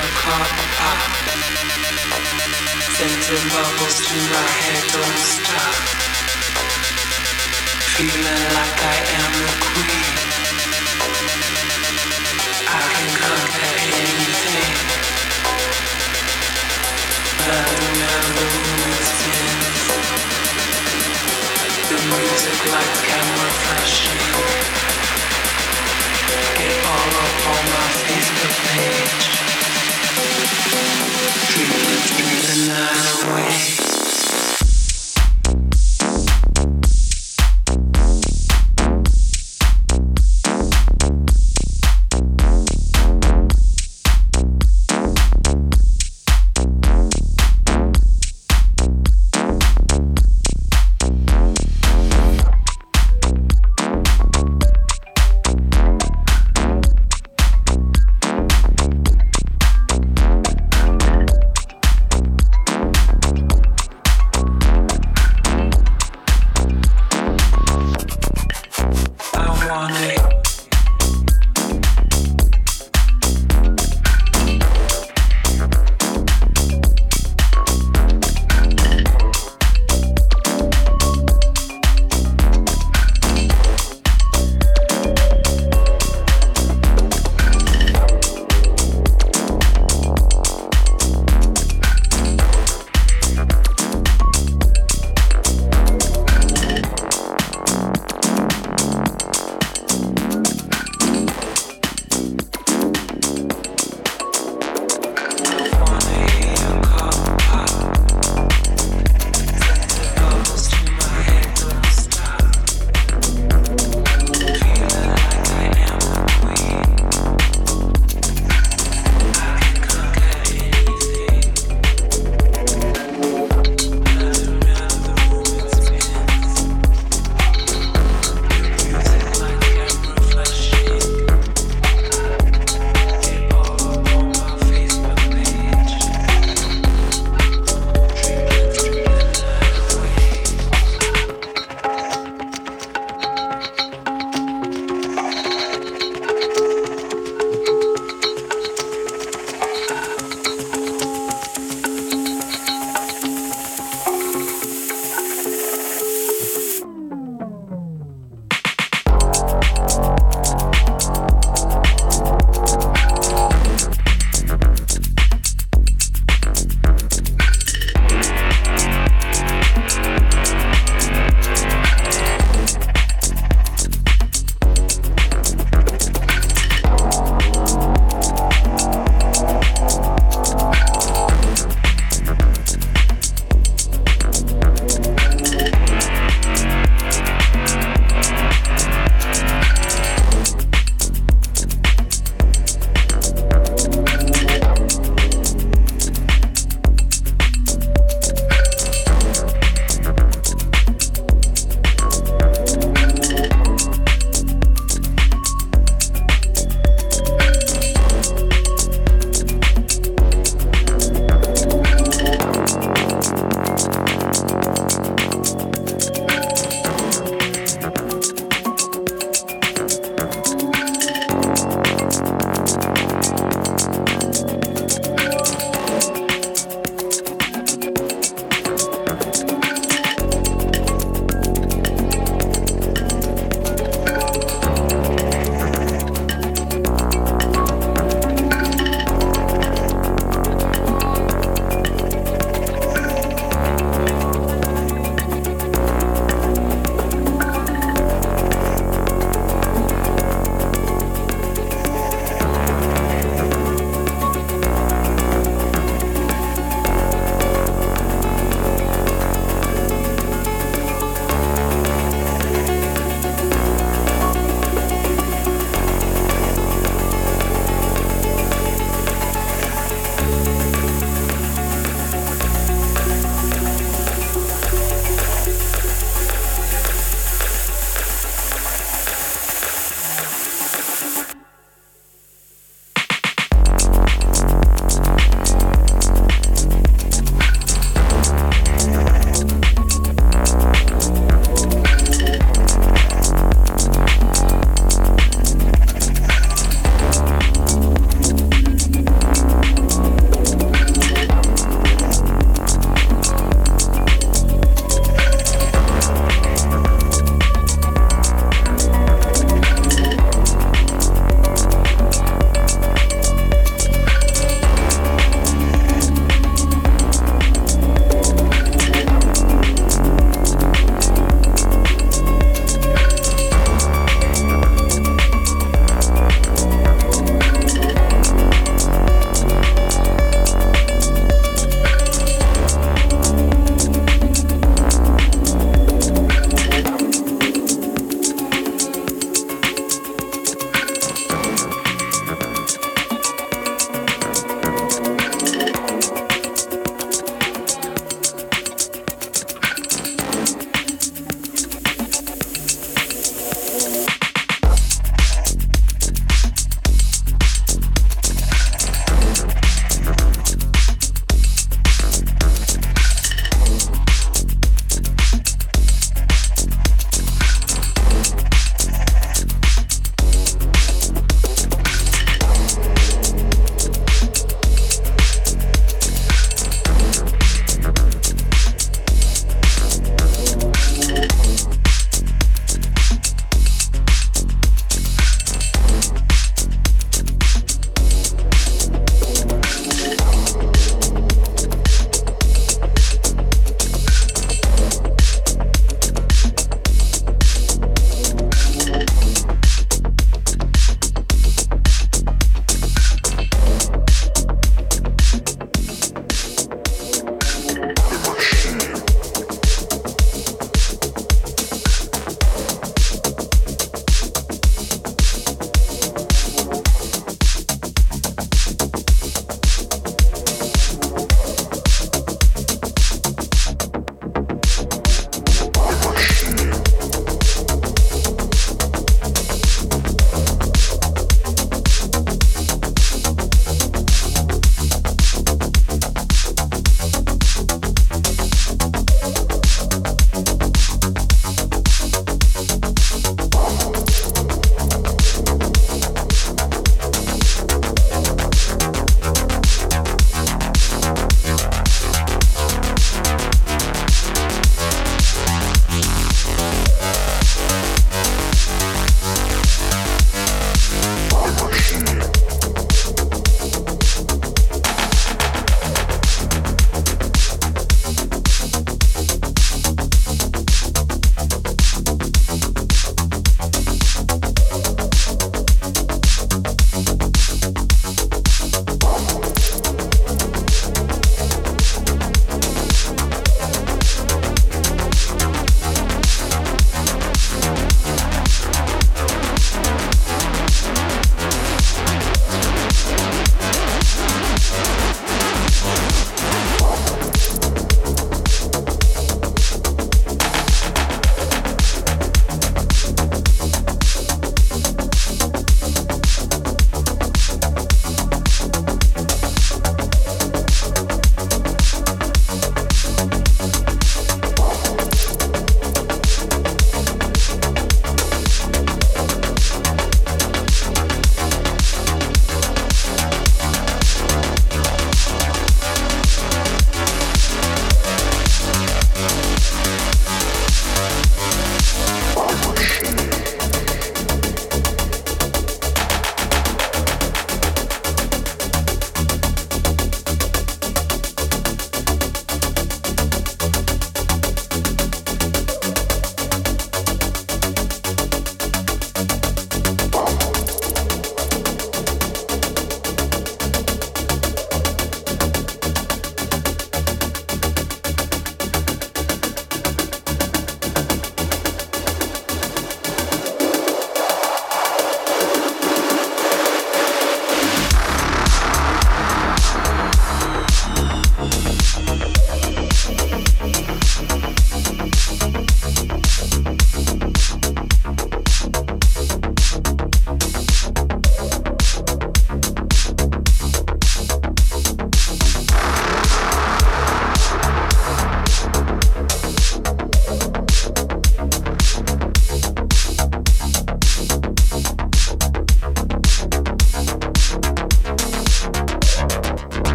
pop, pop. Ah. Sending bubbles to my head, don't stop. Feeling like I am the queen. I can conquer anything. But remember who sins. The music like camera flashing. Get all up on my Facebook page. Dreaming, dreaming the night away.